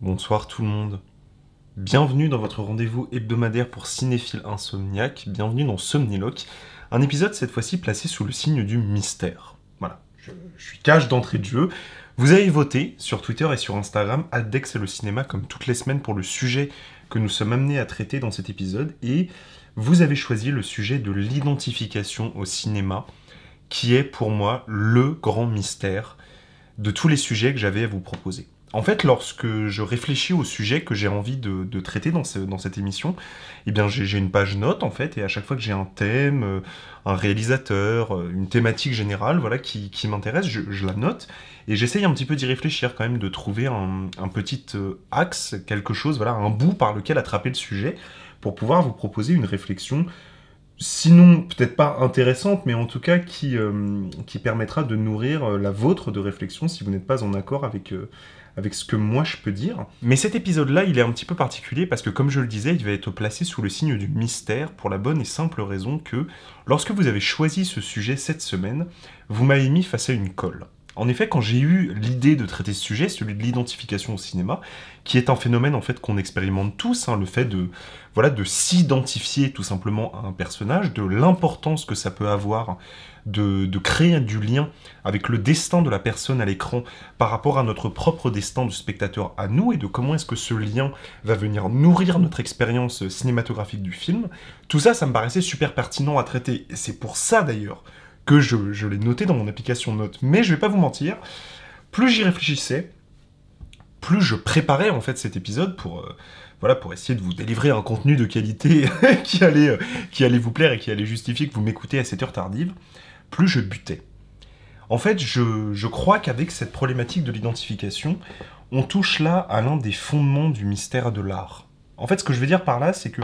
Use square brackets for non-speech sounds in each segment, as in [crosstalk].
Bonsoir tout le monde. Bienvenue dans votre rendez-vous hebdomadaire pour cinéphile insomniaque. Bienvenue dans Somniloque, un épisode cette fois-ci placé sous le signe du mystère. Voilà, je, suis cache d'entrée de jeu. Vous avez voté sur Twitter et sur Instagram Addex et le cinéma comme toutes les semaines pour le sujet que nous sommes amenés à traiter dans cet épisode et vous avez choisi le sujet de l'identification au cinéma qui est pour moi le grand mystère de tous les sujets que j'avais à vous proposer. En fait, lorsque je réfléchis au sujet que j'ai envie de, traiter dans, cette émission, eh bien, j'ai une page note, en fait, et à chaque fois que j'ai un thème, euh, un réalisateur, euh, une thématique générale, voilà, qui, m'intéresse, je, la note, et j'essaye un petit peu d'y réfléchir quand même, de trouver un, petit euh, axe, quelque chose, voilà, un bout par lequel attraper le sujet, pour pouvoir vous proposer une réflexion sinon peut-être pas intéressante, mais en tout cas qui, qui permettra de nourrir la vôtre de réflexion si vous n'êtes pas en accord avec, avec ce que moi je peux dire. Mais cet épisode-là, il est un petit peu particulier parce que, comme je le disais, il va être placé sous le signe du mystère pour la bonne et simple raison que, lorsque vous avez choisi ce sujet cette semaine, vous m'avez mis face à une colle. En effet, quand j'ai eu l'idée de traiter ce sujet, celui de l'identification au cinéma, qui est un phénomène en fait qu'on expérimente tous, hein, le fait de voilà de s'identifier tout simplement à un personnage, de l'importance que ça peut avoir de, de, créer du lien avec le destin de la personne à l'écran par rapport à notre propre destin de spectateur à nous et de comment est-ce que ce lien va venir nourrir notre expérience cinématographique du film. Tout ça, ça me paraissait super pertinent à traiter. C'est pour ça d'ailleurs que je, l'ai noté dans mon application Note. Mais je vais pas vous mentir, plus j'y réfléchissais, plus je préparais en fait cet épisode pour, euh, voilà, pour essayer de vous délivrer un contenu de qualité [laughs] qui, allait, euh, qui allait vous plaire et qui allait justifier que vous m'écoutez à cette heure tardive, plus je butais. En fait, je, je crois qu'avec cette problématique de l'identification, on touche là à l'un des fondements du mystère de l'art. En fait, ce que je veux dire par là, c'est que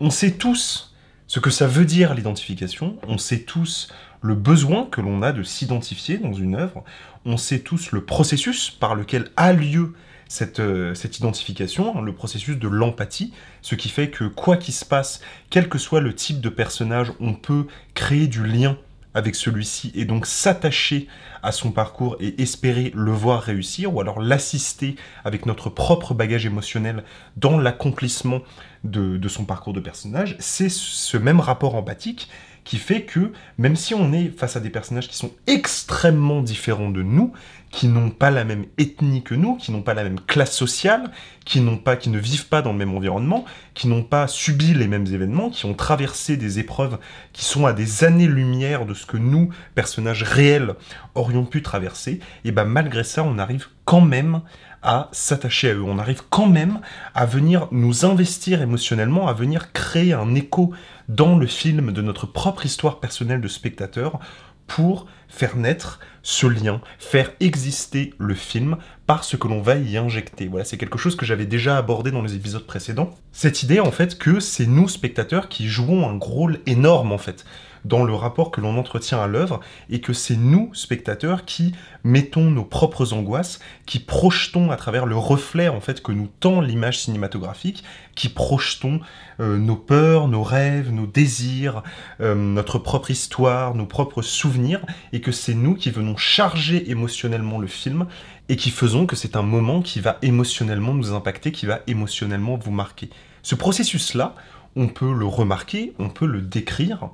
on sait tous ce que ça veut dire l'identification, on sait tous le besoin que l'on a de s'identifier dans une œuvre. On sait tous le processus par lequel a lieu cette, euh, identification, hein, le processus de l'empathie, ce qui fait que quoi qu'il se passe, quel que soit le type de personnage, on peut créer du lien avec celui-ci et donc s'attacher à son parcours et espérer le voir réussir ou alors l'assister avec notre propre bagage émotionnel dans l'accomplissement de, son parcours de personnage, c'est ce même rapport empathique qui fait que même si on est face à des personnages qui sont extrêmement différents de nous, qui n'ont pas la même ethnie que nous, qui n'ont pas la même classe sociale, qui n'ont pas, qui ne vivent pas dans le même environnement, qui n'ont pas subi les mêmes événements, qui ont traversé des épreuves qui sont à des années-lumière de ce que nous, personnages réels, aurions pu traverser, et ben malgré ça, on arrive quand même à s'attacher à eux. On arrive quand même à venir nous investir émotionnellement, à venir créer un écho dans le film de notre propre histoire personnelle de spectateur pour faire naître ce lien, faire exister le film par ce que l'on va y injecter. Voilà, c'est quelque chose que j'avais déjà abordé dans les épisodes précédents. Cette idée en fait que c'est nous spectateurs qui jouons un rôle énorme en fait dans le rapport que l'on entretient à l'œuvre, et que c'est nous, spectateurs, qui mettons nos propres angoisses, qui projetons à travers le reflet en fait que nous tend l'image cinématographique, qui projetons euh, nos peurs, nos rêves, nos désirs, euh, notre propre histoire, nos propres souvenirs, et que c'est nous qui venons charger émotionnellement le film, et qui faisons que c'est un moment qui va émotionnellement nous impacter, qui va émotionnellement vous marquer. Ce processus-là, on peut le remarquer, on peut le décrire,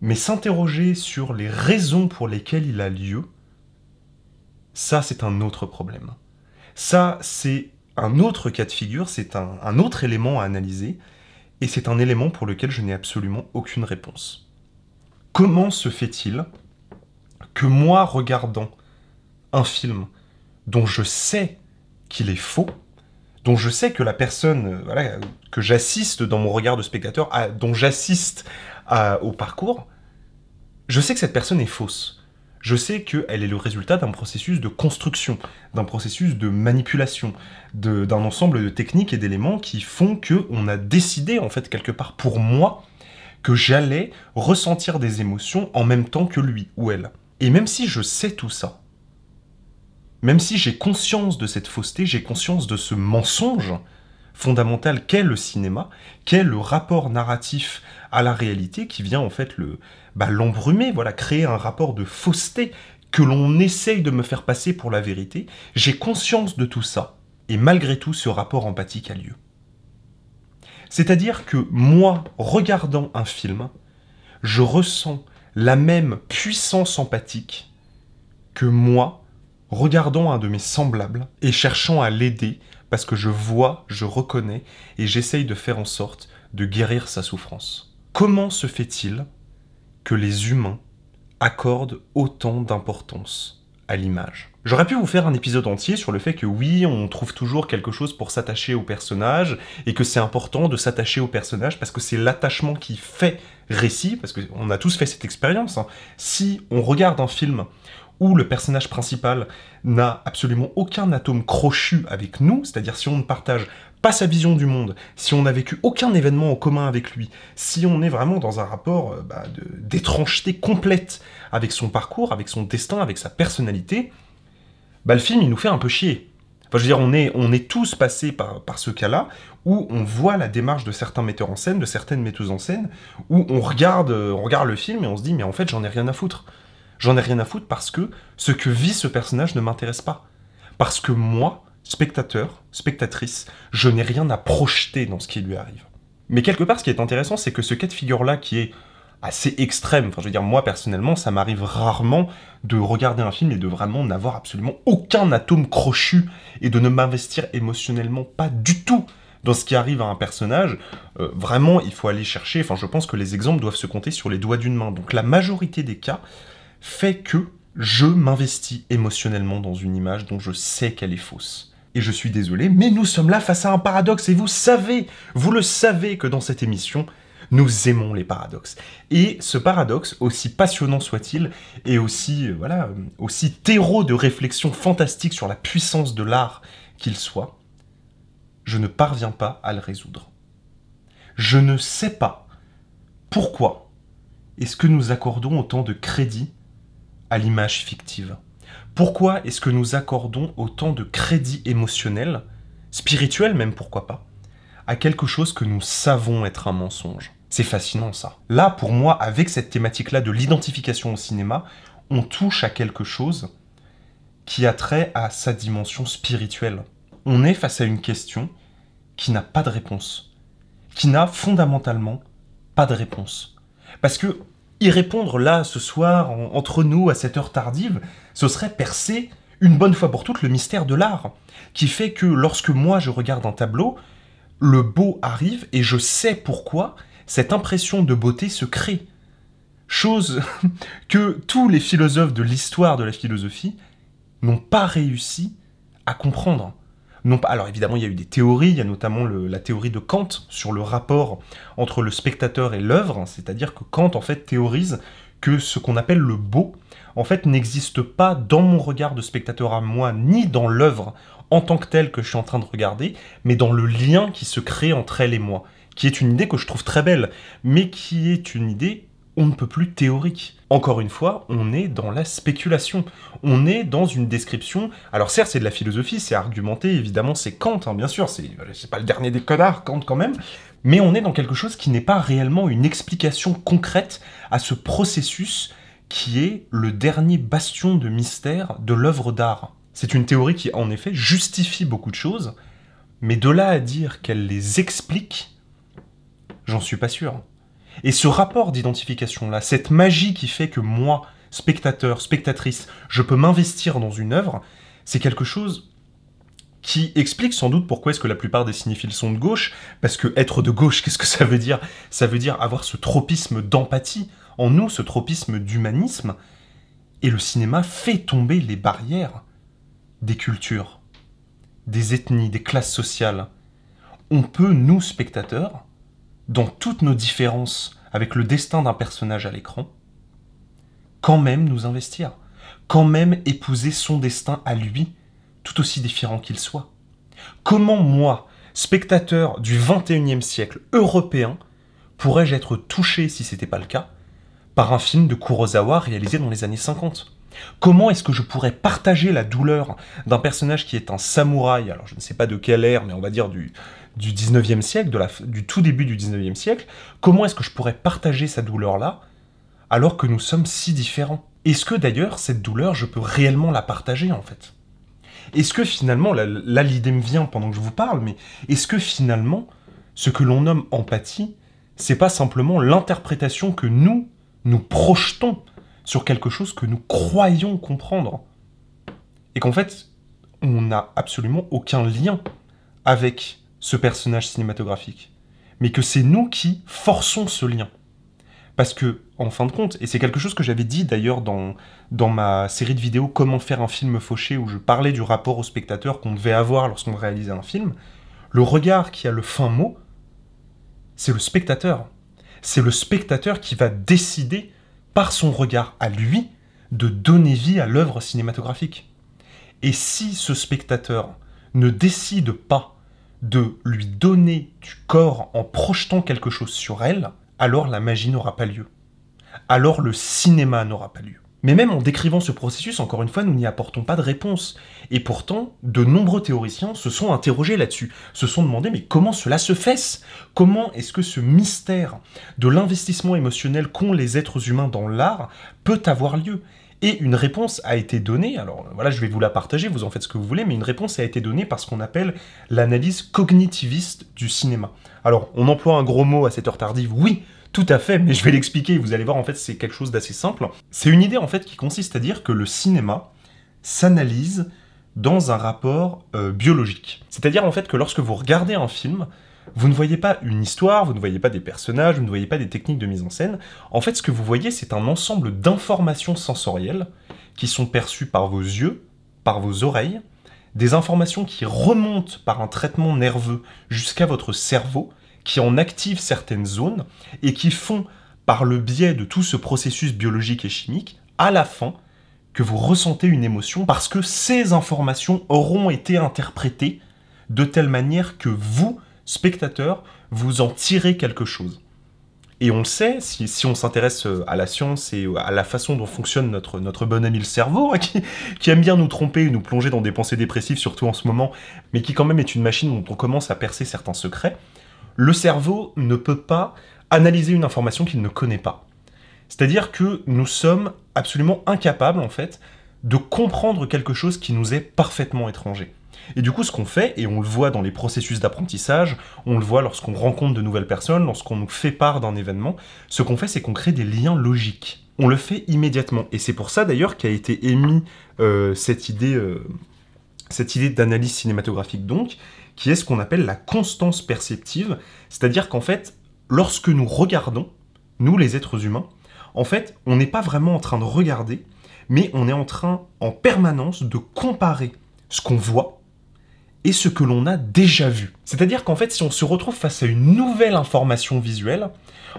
mais s'interroger sur les raisons pour lesquelles il a lieu, ça c'est un autre problème. Ça c'est un autre cas de figure, c'est un, autre élément à analyser, et c'est un élément pour lequel je n'ai absolument aucune réponse. Comment se fait-il que moi, regardant un film dont je sais qu'il est faux, dont je sais que la personne voilà, que j'assiste dans mon regard de spectateur, dont j'assiste au parcours, je sais que cette personne est fausse. Je sais qu'elle est le résultat d'un processus de construction, d'un processus de manipulation, d'un ensemble de techniques et d'éléments qui font que on a décidé, en fait, quelque part pour moi, que j'allais ressentir des émotions en même temps que lui ou elle. Et même si je sais tout ça, même si j'ai conscience de cette fausseté, j'ai conscience de ce mensonge, fondamental qu'est le cinéma, qu'est le rapport narratif à la réalité qui vient en fait le bah, l'embrumer, voilà, créer un rapport de fausseté que l'on essaye de me faire passer pour la vérité. J'ai conscience de tout ça. et malgré tout ce rapport empathique a lieu. C'est-à-dire que moi, regardant un film, je ressens la même puissance empathique que moi, regardant un de mes semblables et cherchant à l'aider parce que je vois, je reconnais et j'essaye de faire en sorte de guérir sa souffrance. Comment se fait-il que les humains accordent autant d'importance à l'image? J'aurais pu vous faire un épisode entier sur le fait que oui, on trouve toujours quelque chose pour s'attacher au personnage et que c'est important de s'attacher au personnage parce que c'est l'attachement qui fait récit, parce qu'on a tous fait cette expérience. Hein. Si on regarde un film où le personnage principal n'a absolument aucun atome crochu avec nous, c'est-à-dire si on ne partage pas sa vision du monde, si on n'a vécu aucun événement en commun avec lui, si on est vraiment dans un rapport euh, bah, d'étrangeté complète avec son parcours, avec son destin, avec sa personnalité, bah, le film, il nous fait un peu chier. Enfin, je veux dire, on est, tous passés par, ce cas-là, où on voit la démarche de certains metteurs en scène, de certaines metteuses en scène, où on regarde, on regarde le film et on se dit, mais en fait, j'en ai rien à foutre. J'en ai rien à foutre parce que ce que vit ce personnage ne m'intéresse pas. Parce que moi, spectateur, spectatrice, je n'ai rien à projeter dans ce qui lui arrive. Mais quelque part, ce qui est intéressant, c'est que ce cas de figure-là, qui est assez extrême. Enfin, je veux dire, moi personnellement, ça m'arrive rarement de regarder un film et de vraiment n'avoir absolument aucun atome crochu et de ne m'investir émotionnellement pas du tout dans ce qui arrive à un personnage. Euh, vraiment, il faut aller chercher. Enfin, je pense que les exemples doivent se compter sur les doigts d'une main. Donc, la majorité des cas fait que je m'investis émotionnellement dans une image dont je sais qu'elle est fausse. Et je suis désolé, mais nous sommes là face à un paradoxe et vous savez, vous le savez que dans cette émission, nous aimons les paradoxes. Et ce paradoxe, aussi passionnant soit-il, et aussi, euh, voilà, euh, aussi terreau de réflexion fantastique sur la puissance de l'art qu'il soit, je ne parviens pas à le résoudre. Je ne sais pas pourquoi est-ce que nous accordons autant de crédit à l'image fictive Pourquoi est-ce que nous accordons autant de crédit émotionnel, spirituel même pourquoi pas, à quelque chose que nous savons être un mensonge? C'est fascinant ça. Là, pour moi, avec cette thématique-là de l'identification au cinéma, on touche à quelque chose qui a trait à sa dimension spirituelle. On est face à une question qui n'a pas de réponse, qui n'a fondamentalement pas de réponse. Parce que y répondre là, ce soir, entre nous, à cette heure tardive, ce serait percer une bonne fois pour toutes le mystère de l'art, qui fait que lorsque moi je regarde un tableau, le beau arrive et je sais pourquoi cette impression de beauté se crée. Chose [laughs] que tous les philosophes de l'histoire de la philosophie n'ont pas réussi à comprendre. Non pas, alors évidemment, il y a eu des théories, il y a notamment la théorie de Kant sur le rapport entre le spectateur et l'œuvre, c'est-à-dire que Kant en fait théorise que ce qu'on appelle le beau, en fait, n'existe pas dans mon regard de spectateur à moi, ni dans l'œuvre en tant que telle que je suis en train de regarder, mais dans le lien qui se crée entre elle et moi qui est une idée que je trouve très belle, mais qui est une idée on ne peut plus théorique. Encore une fois, on est dans la spéculation. On est dans une description. Alors certes, c'est de la philosophie, c'est argumenté, évidemment, c'est Kant, hein, bien sûr, c'est pas le dernier des connards, Kant quand même. Mais on est dans quelque chose qui n'est pas réellement une explication concrète à ce processus qui est le dernier bastion de mystère de l'œuvre d'art. C'est une théorie qui, en effet, justifie beaucoup de choses, mais de là à dire qu'elle les explique, J'en suis pas sûr. Et ce rapport d'identification-là, cette magie qui fait que moi, spectateur, spectatrice, je peux m'investir dans une œuvre, c'est quelque chose qui explique sans doute pourquoi est-ce que la plupart des cinéphiles sont de gauche, parce que être de gauche, [laughs] qu'est-ce que ça veut dire? Ça veut dire avoir ce tropisme d'empathie en nous, ce tropisme d'humanisme, et le cinéma fait tomber les barrières des cultures, des ethnies, des classes sociales. On peut, nous, spectateurs, dans toutes nos différences avec le destin d'un personnage à l'écran, quand même nous investir, quand même épouser son destin à lui, tout aussi différent qu'il soit. Comment moi, spectateur du 21e siècle européen, pourrais-je être touché, si ce n'était pas le cas, par un film de Kurosawa réalisé dans les années 50 Comment est-ce que je pourrais partager la douleur d'un personnage qui est un samouraï, alors je ne sais pas de quelle ère, mais on va dire du, du 19e siècle, du tout début du 19e siècle, comment est-ce que je pourrais partager sa douleur-là alors que nous sommes si différents? Est-ce que d'ailleurs cette douleur, je peux réellement la partager en fait? Est-ce que finalement, là, là, l'idée me vient pendant que je vous parle, mais est-ce que finalement, ce que l'on nomme empathie, c'est pas simplement l'interprétation que nous, nous projetons sur quelque chose que nous croyons comprendre Et qu'en fait, on n'a absolument aucun lien avec ce personnage cinématographique, mais que c'est nous qui forçons ce lien. Parce que, en fin de compte, et c'est quelque chose que j'avais dit d'ailleurs dans, dans ma série de vidéos Comment faire un film fauché, où je parlais du rapport au spectateur qu'on devait avoir lorsqu'on réalisait un film, le regard qui a le fin mot, c'est le spectateur. C'est le spectateur qui va décider, par son regard à lui, de donner vie à l'œuvre cinématographique. Et si ce spectateur ne décide pas de lui donner du corps en projetant quelque chose sur elle, alors la magie n'aura pas lieu. Alors le cinéma n'aura pas lieu. Mais même en décrivant ce processus, encore une fois, nous n'y apportons pas de réponse. Et pourtant, de nombreux théoriciens se sont interrogés là-dessus, se sont demandé mais comment cela se fait Comment est-ce que ce mystère de l'investissement émotionnel qu'ont les êtres humains dans l'art peut avoir lieu? Et une réponse a été donnée, alors voilà, je vais vous la partager, vous en faites ce que vous voulez, mais une réponse a été donnée par ce qu'on appelle l'analyse cognitiviste du cinéma. Alors, on emploie un gros mot à cette heure tardive, oui, tout à fait, mais je vais l'expliquer, vous allez voir, en fait, c'est quelque chose d'assez simple. C'est une idée, qui consiste à dire que le cinéma s'analyse dans un rapport euh, biologique. C'est-à-dire, en fait, que lorsque vous regardez un film, vous ne voyez pas une histoire, vous ne voyez pas des personnages, vous ne voyez pas des techniques de mise en scène. En fait, ce que vous voyez, c'est un ensemble d'informations sensorielles qui sont perçues par vos yeux, par vos oreilles, des informations qui remontent par un traitement nerveux jusqu'à votre cerveau, qui en activent certaines zones et qui font, par le biais de tout ce processus biologique et chimique, à la fin, que vous ressentez une émotion parce que ces informations auront été interprétées de telle manière que vous, spectateur, vous en tirez quelque chose. Et on le sait, si, on s'intéresse euh, à la science et à la façon dont fonctionne notre, notre bon ami le cerveau, hein, qui, aime bien nous tromper et nous plonger dans des pensées dépressives, surtout en ce moment, mais qui quand même est une machine dont on commence à percer certains secrets, le cerveau ne peut pas analyser une information qu'il ne connaît pas. C'est-à-dire que nous sommes absolument incapables, en fait, de comprendre quelque chose qui nous est parfaitement étranger. Et du coup, ce qu'on fait, et on le voit dans les processus d'apprentissage, on le voit lorsqu'on rencontre de nouvelles personnes, lorsqu'on nous fait part d'un événement, ce qu'on fait, c'est qu'on crée des liens logiques. On le fait immédiatement. Et c'est pour ça d'ailleurs qu'a été émis euh, cette idée, euh, cette idée d'analyse cinématographique donc, qui est ce qu'on appelle la constance perceptive, c'est-à-dire qu'en fait, lorsque nous regardons, nous les êtres humains, en fait, on n'est pas vraiment en train de regarder, mais on est en train en permanence de comparer ce qu'on voit et ce que l'on a déjà vu. C'est-à-dire qu'en fait, si on se retrouve face à une nouvelle information visuelle,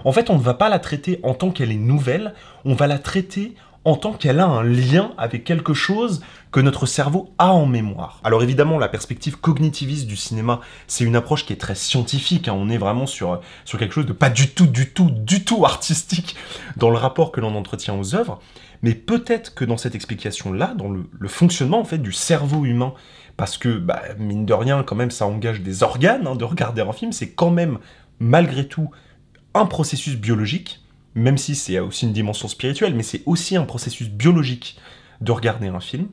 en fait, on ne va pas la traiter en tant qu'elle est nouvelle, on va la traiter en tant qu'elle a un lien avec quelque chose que notre cerveau a en mémoire. Alors évidemment, la perspective cognitiviste du cinéma, c'est une approche qui est très scientifique, hein. on est vraiment sur, sur quelque chose de pas du tout, du tout, du tout artistique dans le rapport que l'on entretient aux œuvres, mais peut-être que dans cette explication-là, dans le, fonctionnement du cerveau humain parce que, bah, mine de rien, quand même, ça engage des organes hein, de regarder un film, c'est quand même, malgré tout, un processus biologique, même si c'est aussi une dimension spirituelle, mais c'est aussi un processus biologique de regarder un film,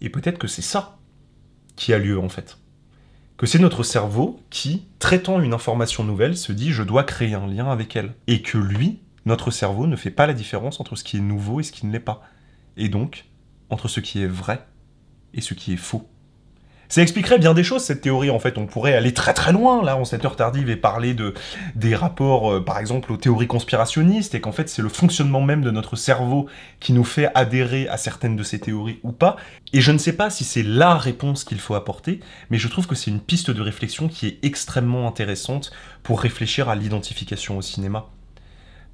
et peut-être que c'est ça qui a lieu en fait. Que c'est notre cerveau qui, traitant une information nouvelle, se dit je dois créer un lien avec elle. Et que lui, notre cerveau, ne fait pas la différence entre ce qui est nouveau et ce qui ne l'est pas. Et donc, entre ce qui est vrai et ce qui est faux. Ça expliquerait bien des choses, cette théorie, en fait. On pourrait aller très très loin, là, en cette heure tardive, et parler de, des rapports, euh, par exemple, aux théories conspirationnistes, et qu'en fait, c'est le fonctionnement même de notre cerveau qui nous fait adhérer à certaines de ces théories ou pas. Et je ne sais pas si c'est la réponse qu'il faut apporter, mais je trouve que c'est une piste de réflexion qui est extrêmement intéressante pour réfléchir à l'identification au cinéma.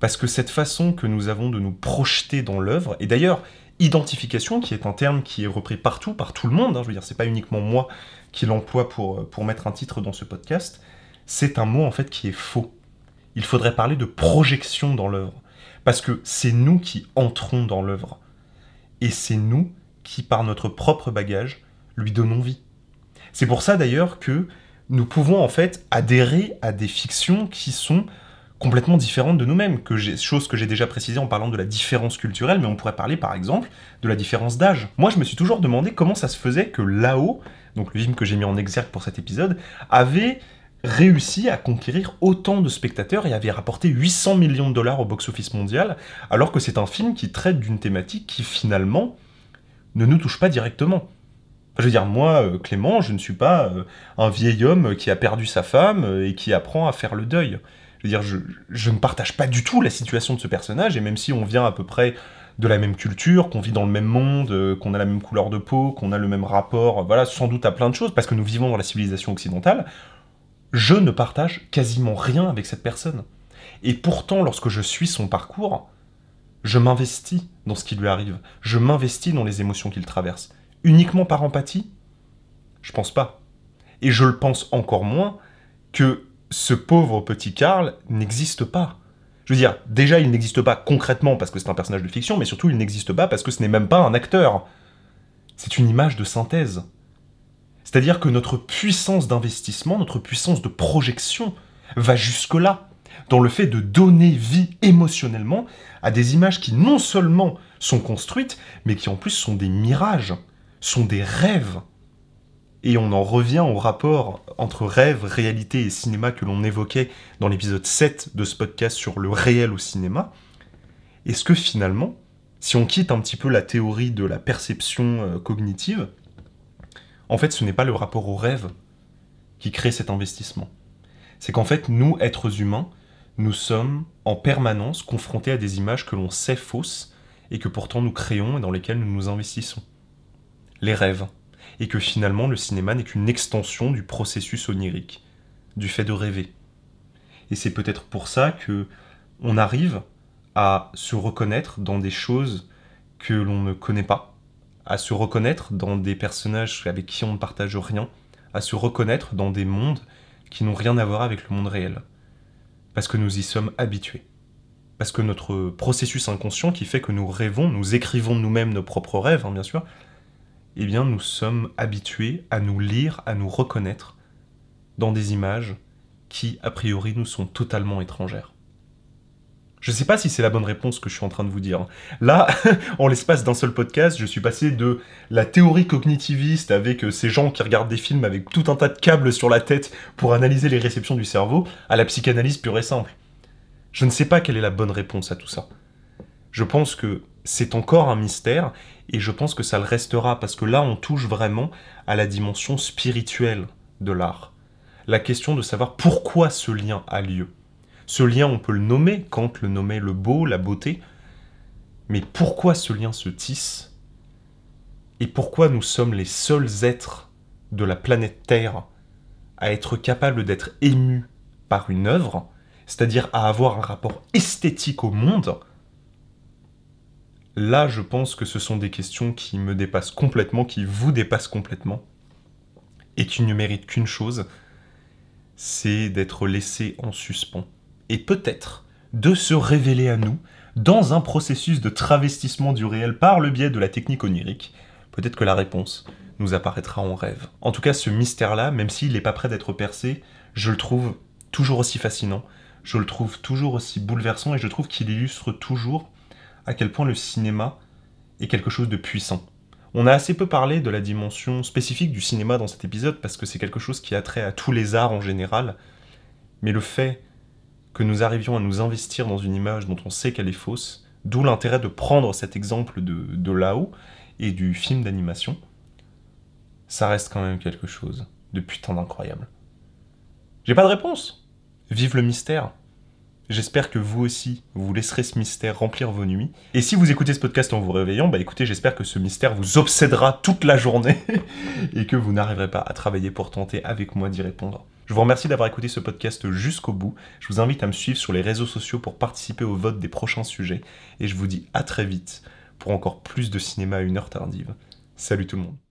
Parce que cette façon que nous avons de nous projeter dans l'œuvre, et d'ailleurs, identification, qui est un terme qui est repris partout, par tout le monde, hein, je veux dire, c'est pas uniquement moi qui l'emploie pour, euh, pour mettre un titre dans ce podcast, c'est un mot en fait qui est faux. Il faudrait parler de projection dans l'œuvre, parce que c'est nous qui entrons dans l'œuvre, et c'est nous qui, par notre propre bagage, lui donnons vie. C'est pour ça d'ailleurs que nous pouvons en fait adhérer à des fictions qui sont complètement différentes de nous-mêmes, chose que j'ai déjà précisé en parlant de la différence culturelle, mais on pourrait parler par exemple de la différence d'âge. Moi, je me suis toujours demandé comment ça se faisait que là-haut, donc le film que j'ai mis en exergue pour cet épisode, avait réussi à conquérir autant de spectateurs et avait rapporté 800 millions de dollars au box-office mondial, alors que c'est un film qui traite d'une thématique qui finalement ne nous touche pas directement. Je veux dire, moi, euh, Clément, je ne suis pas euh, un vieil homme qui a perdu sa femme euh, et qui apprend à faire le deuil. Je veux dire, je, ne partage pas du tout la situation de ce personnage, et même si on vient à peu près de la même culture, qu'on vit dans le même monde, qu'on a la même couleur de peau, qu'on a le même rapport, voilà, sans doute à plein de choses, parce que nous vivons dans la civilisation occidentale, je ne partage quasiment rien avec cette personne. Et pourtant, lorsque je suis son parcours, je m'investis dans ce qui lui arrive, je m'investis dans les émotions qu'il traverse. Uniquement par empathie? Je pense pas. Et je le pense encore moins que ce pauvre petit Karl n'existe pas. Je veux dire, déjà, il n'existe pas concrètement parce que c'est un personnage de fiction, mais surtout, il n'existe pas parce que ce n'est même pas un acteur. C'est une image de synthèse. C'est-à-dire que notre puissance d'investissement, notre puissance de projection va jusque-là, dans le fait de donner vie émotionnellement à des images qui non seulement sont construites, mais qui en plus sont des mirages, sont des rêves. Et on en revient au rapport entre rêve, réalité et cinéma que l'on évoquait dans l'épisode 7 de ce podcast sur le réel au cinéma. Est-ce que finalement, si on quitte un petit peu la théorie de la perception euh, cognitive, en fait, ce n'est pas le rapport au rêve qui crée cet investissement. C'est qu'en fait, nous, êtres humains, nous sommes en permanence confrontés à des images que l'on sait fausses et que pourtant nous créons et dans lesquelles nous nous investissons. Les rêves. Et que finalement, le cinéma n'est qu'une extension du processus onirique, du fait de rêver. Et c'est peut-être pour ça que on arrive à se reconnaître dans des choses que l'on ne connaît pas, à se reconnaître dans des personnages avec qui on ne partage rien, à se reconnaître dans des mondes qui n'ont rien à voir avec le monde réel. Parce que nous y sommes habitués. Parce que notre processus inconscient qui fait que nous rêvons, nous écrivons nous-mêmes nos propres rêves, hein, bien sûr, eh bien nous sommes habitués à nous lire, à nous reconnaître dans des images qui, a priori, nous sont totalement étrangères. Je ne sais pas si c'est la bonne réponse que je suis en train de vous dire. Là, [laughs] en l'espace d'un seul podcast, je suis passé de la théorie cognitiviste avec euh, ces gens qui regardent des films avec tout un tas de câbles sur la tête pour analyser les réceptions du cerveau, à la psychanalyse pure et simple. Je ne sais pas quelle est la bonne réponse à tout ça. Je pense que c'est encore un mystère et je pense que ça le restera parce que là on touche vraiment à la dimension spirituelle de l'art. La question de savoir pourquoi ce lien a lieu. Ce lien, on peut le nommer, Kant le nommait le beau, la beauté, mais pourquoi ce lien se tisse Et pourquoi nous sommes les seuls êtres de la planète Terre à être capables d'être émus par une œuvre, c'est-à-dire à avoir un rapport esthétique au monde Là, je pense que ce sont des questions qui me dépassent complètement, qui vous dépassent complètement, et qui ne méritent qu'une chose, c'est d'être laissé en suspens. Et peut-être de se révéler à nous dans un processus de travestissement du réel par le biais de la technique onirique, peut-être que la réponse nous apparaîtra en rêve. En tout cas, ce mystère-là, même s'il n'est pas prêt d'être percé, je le trouve toujours aussi fascinant, je le trouve toujours aussi bouleversant et je trouve qu'il illustre toujours à quel point le cinéma est quelque chose de puissant. On a assez peu parlé de la dimension spécifique du cinéma dans cet épisode parce que c'est quelque chose qui a trait à tous les arts en général, mais le fait que nous arrivions à nous investir dans une image dont on sait qu'elle est fausse, d'où l'intérêt de prendre cet exemple de, de là-haut et du film d'animation, ça reste quand même quelque chose de putain d'incroyable. J'ai pas de réponse. Vive le mystère. J'espère que vous aussi, vous laisserez ce mystère remplir vos nuits. Et si vous écoutez ce podcast en vous réveillant, bah écoutez, j'espère que ce mystère vous obsédera toute la journée [laughs] et que vous n'arriverez pas à travailler pour tenter avec moi d'y répondre. Je vous remercie d'avoir écouté ce podcast jusqu'au bout. Je vous invite à me suivre sur les réseaux sociaux pour participer au vote des prochains sujets. Et je vous dis à très vite pour encore plus de cinéma à une heure tardive. Salut tout le monde.